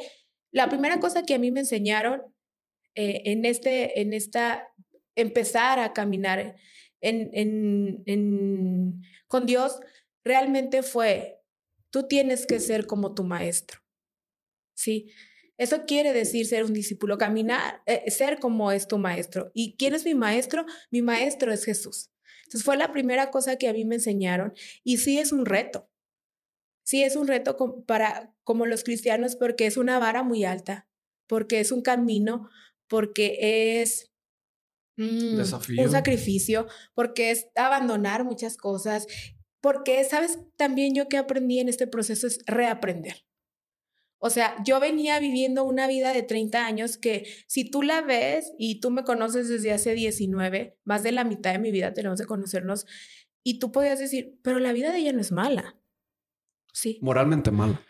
la primera cosa que a mí me enseñaron eh, en, este, en esta, empezar a caminar en, en, en, con Dios, realmente fue, tú tienes que ser como tu maestro. ¿Sí? Eso quiere decir ser un discípulo, caminar, eh, ser como es tu maestro. ¿Y quién es mi maestro? Mi maestro es Jesús. Entonces fue la primera cosa que a mí me enseñaron y sí es un reto. Sí es un reto com- para como los cristianos porque es una vara muy alta, porque es un camino, porque es mm, un sacrificio, porque es abandonar muchas cosas, porque sabes también yo que aprendí en este proceso es reaprender. O sea, yo venía viviendo una vida de 30 años que si tú la ves y tú me conoces desde hace 19, más de la mitad de mi vida tenemos de conocernos, y tú podías decir, pero la vida de ella no es mala. Sí. Moralmente mala.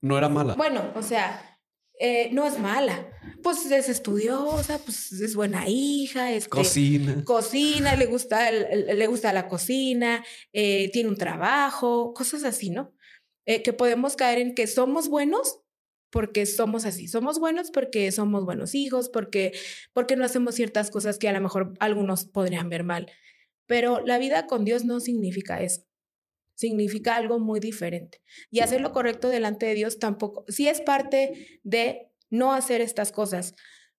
No era mala. Bueno, o sea, eh, no es mala. Pues es estudiosa, pues es buena hija, este, cocina. Cocina, le gusta, le gusta la cocina, eh, tiene un trabajo, cosas así, ¿no? Eh, que podemos caer en que somos buenos porque somos así, somos buenos porque somos buenos hijos, porque, porque no hacemos ciertas cosas que a lo mejor algunos podrían ver mal. Pero la vida con Dios no significa eso significa algo muy diferente. Y hacer lo correcto delante de Dios tampoco, sí es parte de no hacer estas cosas,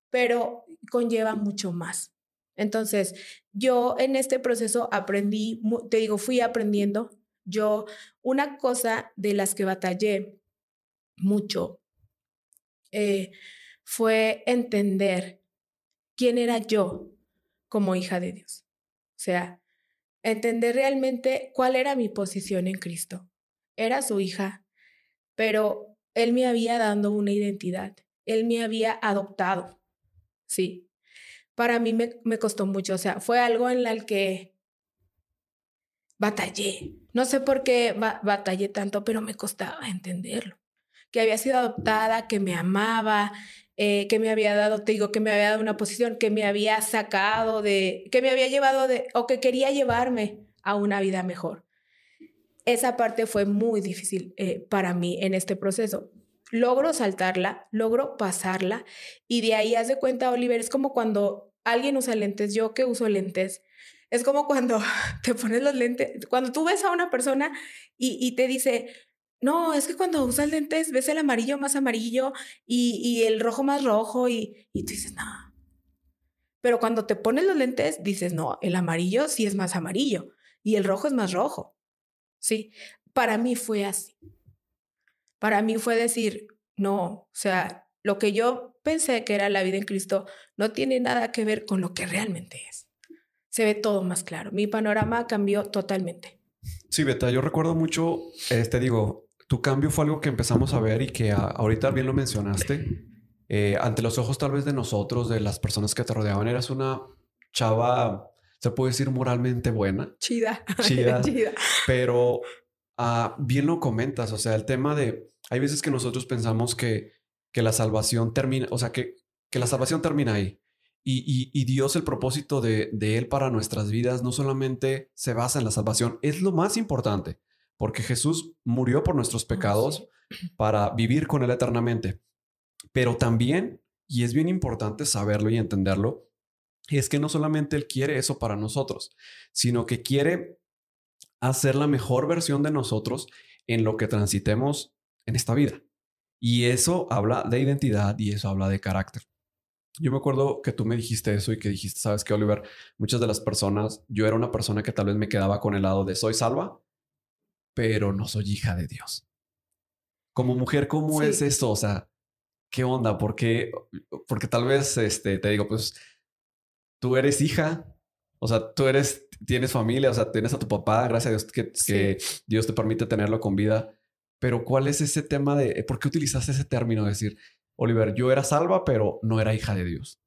pero conlleva mucho más. Entonces, yo en este proceso aprendí, te digo, fui aprendiendo. Yo, una cosa de las que batallé mucho eh, fue entender quién era yo como hija de Dios. O sea, entender realmente cuál era mi posición en Cristo. Era su hija, pero Él me había dado una identidad, Él me había adoptado, sí. Para mí me, me costó mucho, o sea, fue algo en el que batallé. No sé por qué batallé tanto, pero me costaba entenderlo. Que había sido adoptada, que me amaba, eh, que me había dado, te digo, que me había dado una posición, que me había sacado de, que me había llevado de, o que quería llevarme a una vida mejor. Esa parte fue muy difícil eh, para mí en este proceso. Logro saltarla, logro pasarla y de ahí haz de cuenta, Oliver, es como cuando alguien usa lentes, yo que uso lentes, es como cuando te pones los lentes, cuando tú ves a una persona y, te dice, no, es que cuando usas lentes ves el amarillo más amarillo y, el rojo más rojo y, y tú dices, no. Pero cuando te pones los lentes, dices, no, el amarillo sí es más amarillo y el rojo es más rojo. Sí, para mí fue así. Para mí fue decir, no, o sea, lo que yo pensé que era la vida en Cristo no tiene nada que ver con lo que realmente es. Se ve todo más claro. Mi panorama cambió totalmente. Sí, Beta, yo recuerdo mucho, este digo, tu cambio fue algo que empezamos a ver y que ahorita bien lo mencionaste. Eh, ante los ojos tal vez de nosotros, de las personas que te rodeaban, eras una chava, se puede decir moralmente buena. Chida. Chida. Chida. Pero ah, bien lo comentas, o sea, el tema de, hay veces que nosotros pensamos que, que la salvación termina, o sea, que, que la salvación termina ahí. Y, y, y, Dios, el propósito de, de Él para nuestras vidas no solamente se basa en la salvación, es lo más importante porque Jesús murió por nuestros pecados para vivir con Él eternamente. Pero también, y es bien importante saberlo y entenderlo, es que no solamente Él quiere eso para nosotros, sino que quiere hacer la mejor versión de nosotros en lo que transitemos en esta vida. Y eso habla de identidad y eso habla de carácter. Yo me acuerdo que tú me dijiste eso y que dijiste, sabes que Oliver, muchas de las personas, yo era una persona que tal vez me quedaba con el lado de soy salva, pero no soy hija de Dios. Como mujer, ¿cómo es esto? O sea, ¿qué onda? Porque, porque tal vez, este, te digo, pues, tú eres hija, o sea, tú eres, tienes familia, o sea, tienes a tu papá, gracias a Dios que, que Dios te permite tenerlo con vida. Pero ¿cuál es ese tema de, por qué utilizas ese término de decir, Oliver, yo era salva, pero no era hija de Dios?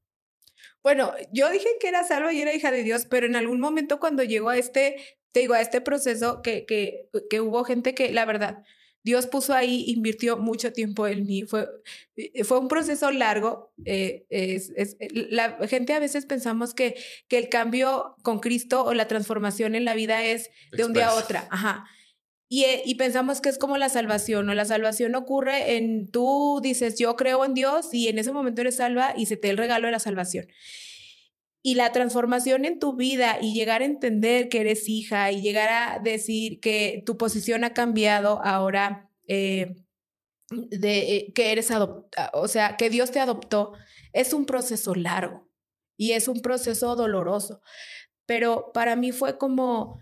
Bueno, yo dije que era salva y era hija de Dios, pero en algún momento cuando llegó a este te digo, a este proceso que, que, que hubo gente que, la verdad, Dios puso ahí, invirtió mucho tiempo en mí. Fue, eh, fue un proceso largo. Eh, es, es, la gente a veces pensamos que, que el cambio con Cristo o la transformación en la vida es de un día a otra. Ajá. Y, eh, y, pensamos que es como la salvación, o la salvación ocurre en tú dices, yo creo en Dios y en ese momento eres salva y se te da el regalo de la salvación. Y la transformación en tu vida y llegar a entender que eres hija y llegar a decir que tu posición ha cambiado ahora, eh, de eh, que eres adoptada, o sea, que Dios te adoptó, es un proceso largo y es un proceso doloroso. Pero para mí fue como,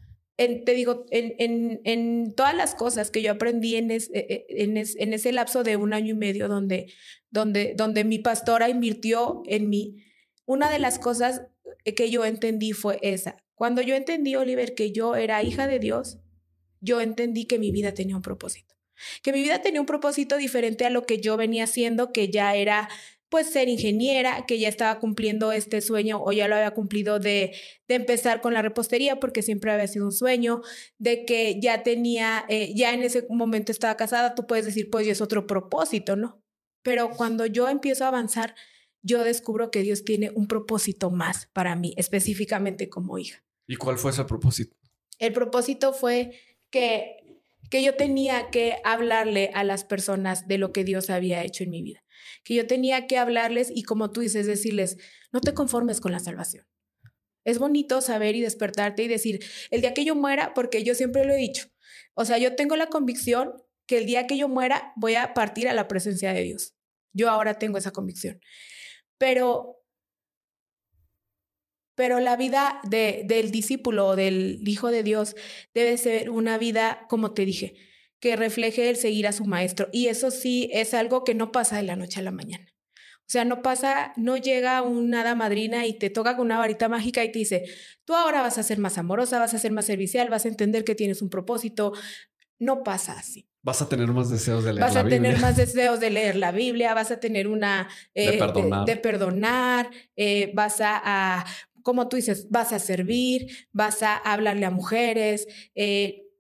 te digo, en, todas las cosas que yo aprendí en, eh, en, ese lapso de un año y medio donde, donde, donde mi pastora invirtió en mí, una de las cosas que yo entendí fue esa. Cuando yo entendí, Oliver, que yo era hija de Dios, yo entendí que mi vida tenía un propósito. Que mi vida tenía un propósito diferente a lo que yo venía haciendo, que ya era pues ser ingeniera, que ya estaba cumpliendo este sueño o ya lo había cumplido de, de empezar con la repostería porque siempre había sido un sueño, de que ya tenía, eh, ya en ese momento estaba casada, tú puedes decir, pues ya es otro propósito, ¿no? Pero cuando yo empiezo a avanzar, yo descubro que Dios tiene un propósito más para mí, específicamente como hija. ¿Y cuál fue ese propósito? El propósito fue que, que yo tenía que hablarle a las personas de lo que Dios había hecho en mi vida. Que yo tenía que hablarles y como tú dices, decirles, no te conformes con la salvación. Es bonito saber y despertarte y decir, el día que yo muera, porque yo siempre lo he dicho, o sea, yo tengo la convicción que el día que yo muera voy a partir a la presencia de Dios. Yo ahora tengo esa convicción. Pero, pero la vida de, del discípulo o del Hijo de Dios debe ser una vida, como te dije, que refleje el seguir a su maestro. Y eso sí es algo que no pasa de la noche a la mañana. O sea, no pasa, no llega una hada madrina y te toca con una varita mágica y te dice, tú ahora vas a ser más amorosa, vas a ser más servicial, vas a entender que tienes un propósito. No pasa así. Vas a tener más deseos de leer vas la Biblia. Vas a tener más deseos de leer la Biblia, vas a tener una... Eh, de perdonar. De, perdonar eh, vas a, a, como tú dices, vas a servir, vas a hablarle a mujeres. Eh,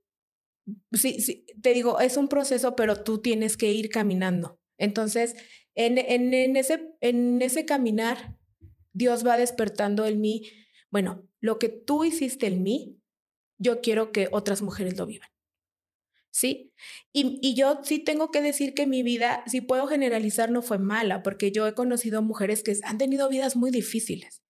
sí, sí, te digo, es un proceso, pero tú tienes que ir caminando. Entonces, en, en, ese, en ese caminar, Dios va despertando en mí, bueno, lo que tú hiciste en mí, yo quiero que otras mujeres lo vivan. ¿Sí? Y, y, yo sí tengo que decir que mi vida, si puedo generalizar, no fue mala, porque yo he conocido mujeres que han tenido vidas muy difíciles.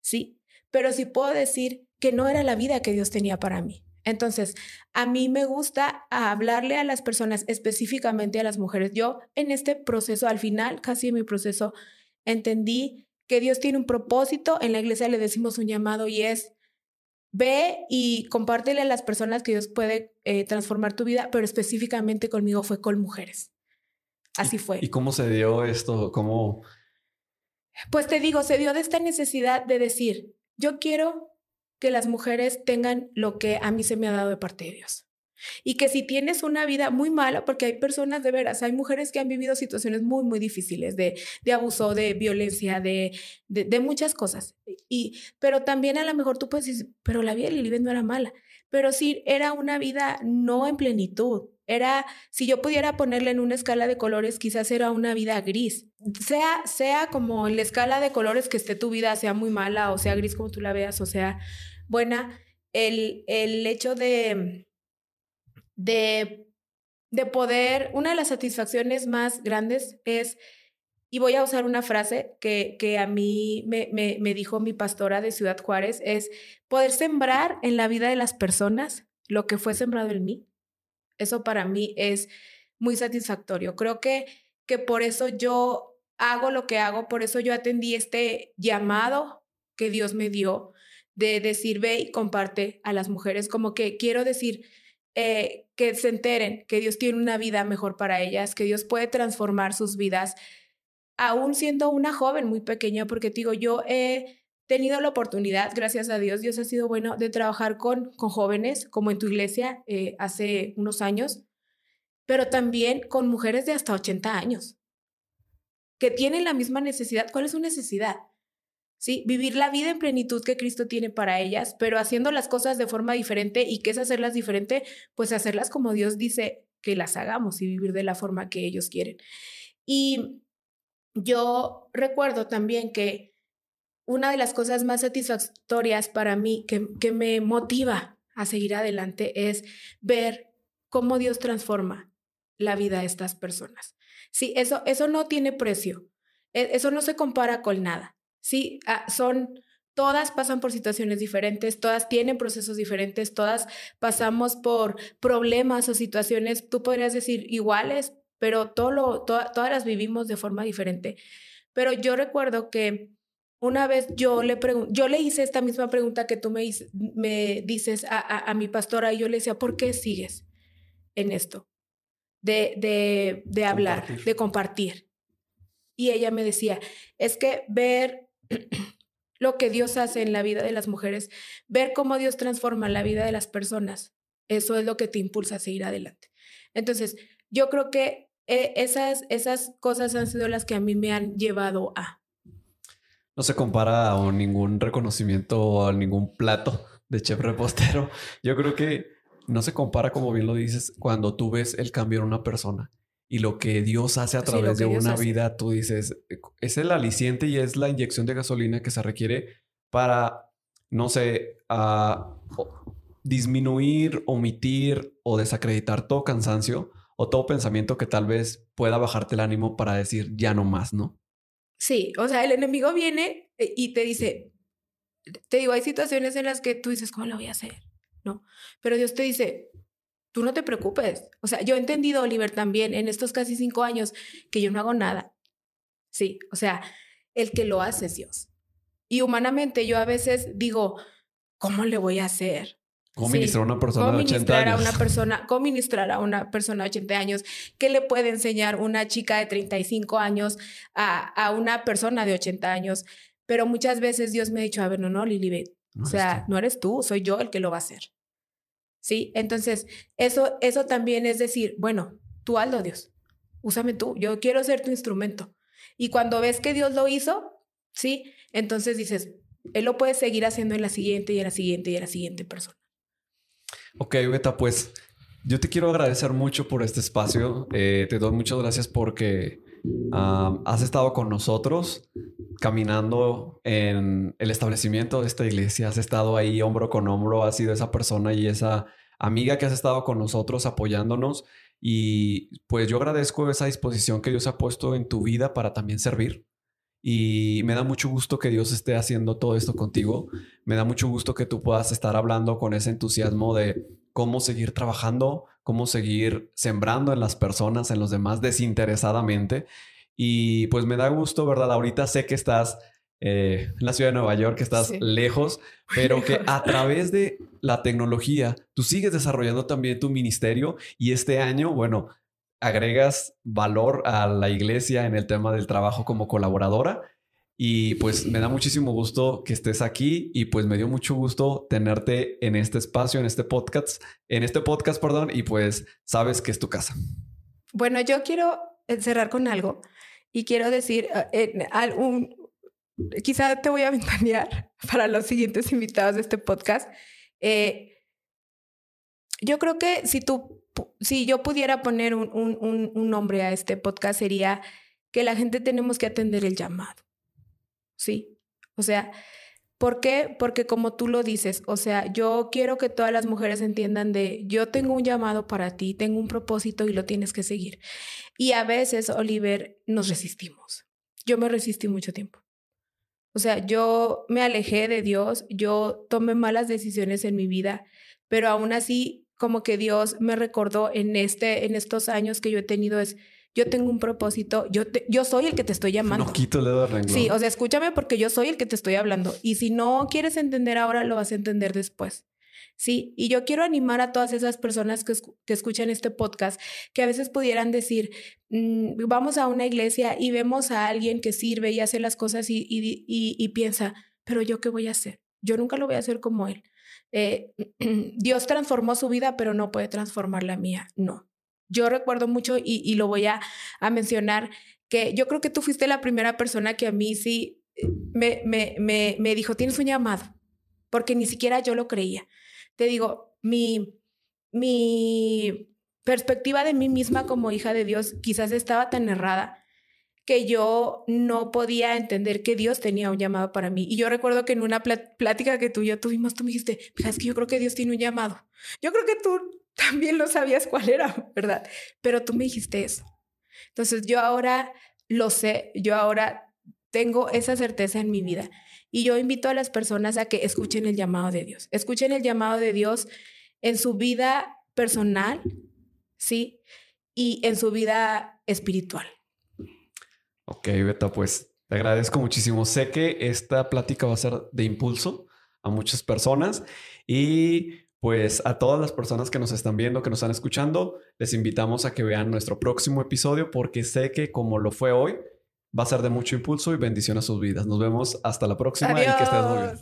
¿Sí? Pero sí puedo decir que no era la vida que Dios tenía para mí. Entonces, a mí me gusta hablarle a las personas, específicamente a las mujeres. Yo en este proceso, al final, casi en mi proceso, entendí que Dios tiene un propósito. En la iglesia le decimos un llamado y es, ve y compártele a las personas que Dios puede eh, transformar tu vida, pero específicamente conmigo fue con mujeres. Así fue. ¿Y cómo se dio esto? ¿Cómo? Pues te digo, se dio de esta necesidad de decir, yo quiero que las mujeres tengan lo que a mí se me ha dado de parte de Dios. Y que si tienes una vida muy mala, porque hay personas de veras, hay mujeres que han vivido situaciones muy, muy difíciles de, de abuso, de violencia, de, de, muchas cosas. Y, pero también a lo mejor tú puedes decir, pero la vida de Lilibet no era mala. Pero sí, era una vida no en plenitud. Era, si yo pudiera ponerle en una escala de colores, quizás era una vida gris. Sea, sea como en la escala de colores que esté tu vida, sea muy mala o sea gris como tú la veas, o sea buena, el, el hecho de, de, de poder, una de las satisfacciones más grandes es, y voy a usar una frase que, que a mí me, me, me dijo mi pastora de Ciudad Juárez, es poder sembrar en la vida de las personas lo que fue sembrado en mí. Eso para mí es muy satisfactorio. Creo que, que por eso yo hago lo que hago, por eso yo atendí este llamado que Dios me dio de decir, ve y comparte a las mujeres, como que quiero decir eh, que se enteren que Dios tiene una vida mejor para ellas, que Dios puede transformar sus vidas, aún siendo una joven muy pequeña, porque digo, yo he tenido la oportunidad, gracias a Dios, Dios ha sido bueno de trabajar con, con jóvenes, como en tu iglesia eh, hace unos años, pero también con mujeres de hasta 80 años, que tienen la misma necesidad. ¿Cuál es su necesidad? ¿sí? Vivir la vida en plenitud que Cristo tiene para ellas, pero haciendo las cosas de forma diferente. ¿Y qué es hacerlas diferente? Pues hacerlas como Dios dice que las hagamos y vivir de la forma que ellos quieren. Y yo recuerdo también que una de las cosas más satisfactorias para mí, que, que me motiva a seguir adelante, es ver cómo Dios transforma la vida de estas personas. Sí, eso, eso no tiene precio. E, eso no se compara con nada. Sí, ah, son, todas pasan por situaciones diferentes, todas tienen procesos diferentes, todas pasamos por problemas o situaciones, tú podrías decir iguales, pero todo lo, todas las vivimos de forma diferente. Pero yo recuerdo que una vez yo le, yo le hice esta misma pregunta que tú me, me dices a, a, a, mi pastora y yo le decía, ¿por qué sigues en esto? De, de, de hablar, compartir. de compartir. Y ella me decía, es que ver lo que Dios hace en la vida de las mujeres, ver cómo Dios transforma la vida de las personas, eso es lo que te impulsa a seguir adelante. Entonces, yo creo que eh, esas, esas cosas han sido las que a mí me han llevado a. No se compara a ningún reconocimiento o a ningún plato de chef repostero. Yo creo que no se compara, como bien lo dices, cuando tú ves el cambio en una persona y lo que Dios hace a través de una vida, tú dices, es el aliciente y es la inyección de gasolina que se requiere para, no sé, disminuir, omitir o desacreditar todo cansancio o todo pensamiento que tal vez pueda bajarte el ánimo para decir ya no más, ¿no? Sí, o sea, el enemigo viene eh, y te dice, te digo, hay situaciones en las que tú dices, ¿cómo lo voy a hacer? ¿No? Pero Dios te dice, tú no te preocupes. O sea, yo he entendido, Oliver, también en estos casi cinco años que yo no hago nada. Sí, o sea, el que lo hace es Dios. Y humanamente yo a veces digo, ¿cómo le voy a hacer? ¿Cómo ministrar a una persona de 80 años? A una persona, ¿Cómo ministrar a una persona de 80 años? ¿Qué le puede enseñar una chica de 35 años a, a una persona de 80 años? Pero muchas veces Dios me ha dicho, a ver, no, no, Lilibet, o sea, no eres tú, soy yo el que lo va a hacer. ¿Sí? Entonces, eso, eso también es decir, bueno, tú hazlo, Dios, úsame tú, yo quiero ser tu instrumento. Y cuando ves que Dios lo hizo, ¿sí? Entonces dices, Él lo puede seguir haciendo en la siguiente y en la siguiente y en la siguiente persona. Ok, Beta, pues yo te quiero agradecer mucho por este espacio. Eh, te doy muchas gracias porque has estado con nosotros caminando en el establecimiento de esta iglesia. Has estado ahí hombro con hombro. Has sido esa persona y esa amiga que has estado con nosotros apoyándonos. Y pues yo agradezco esa disposición que Dios ha puesto en tu vida para también servir. Y me da mucho gusto que Dios esté haciendo todo esto contigo. Me da mucho gusto que tú puedas estar hablando con ese entusiasmo de cómo seguir trabajando, cómo seguir sembrando en las personas, en los demás desinteresadamente. Y pues me da gusto, ¿verdad? Ahorita sé que estás eh, en la ciudad de Nueva York, que estás lejos, pero que a través de la tecnología tú sigues desarrollando también tu ministerio y este año, bueno, agregas valor a la iglesia en el tema del trabajo como colaboradora. Y pues me da muchísimo gusto que estés aquí y pues me dio mucho gusto tenerte en este espacio, en este podcast, en este podcast, perdón, y pues sabes que es tu casa. Bueno, yo quiero cerrar con algo y quiero decir, eh, quizá te voy a ventanear para los siguientes invitados de este podcast. Eh, yo creo que si tú si yo pudiera poner un, un, un, nombre a este podcast sería que la gente tenemos que atender el llamado. Sí. O sea, ¿por qué? Porque como tú lo dices, o sea, yo quiero que todas las mujeres entiendan de yo tengo un llamado para ti, tengo un propósito y lo tienes que seguir. Y a veces, Oliver, nos resistimos. Yo me resistí mucho tiempo. O sea, yo me alejé de Dios, yo tomé malas decisiones en mi vida, pero aún así como que Dios me recordó en, este, en estos años que yo he tenido es, yo tengo un propósito, yo, yo soy el que te estoy llamando. No quito el dedo Sí, o sea, escúchame porque yo soy el que te estoy hablando. Y si no quieres entender ahora, lo vas a entender después. Sí, y yo quiero animar a todas esas personas que, que escuchan este podcast, que a veces pudieran decir, mm, vamos a una iglesia y vemos a alguien que sirve y hace las cosas y, y, y piensa, pero yo qué voy a hacer? Yo nunca lo voy a hacer como él. Eh, Dios transformó su vida, pero no puede transformar la mía. No. Yo recuerdo mucho y, lo voy a, mencionar que yo creo que tú fuiste la primera persona que a mí sí eh, me, me, me, me dijo, tienes un llamado, porque ni siquiera yo lo creía. Te digo, mi, mi perspectiva de mí misma como hija de Dios quizás estaba tan errada que yo no podía entender que Dios tenía un llamado para mí. Y yo recuerdo que en una plática que tú y yo tuvimos, tú me dijiste, es que yo creo que Dios tiene un llamado. Yo creo que tú también lo sabías cuál era, ¿verdad? Pero tú me dijiste eso. Entonces yo ahora lo sé, yo ahora tengo esa certeza en mi vida. Y yo invito a las personas a que escuchen el llamado de Dios. Escuchen el llamado de Dios en su vida personal, ¿sí? Y en su vida espiritual. Ok, Beta, pues te agradezco muchísimo. Sé que esta plática va a ser de impulso a muchas personas y pues a todas las personas que nos están viendo, que nos están escuchando, les invitamos a que vean nuestro próximo episodio porque sé que como lo fue hoy, va a ser de mucho impulso y bendición a sus vidas. Nos vemos hasta la próxima y que estés muy bien.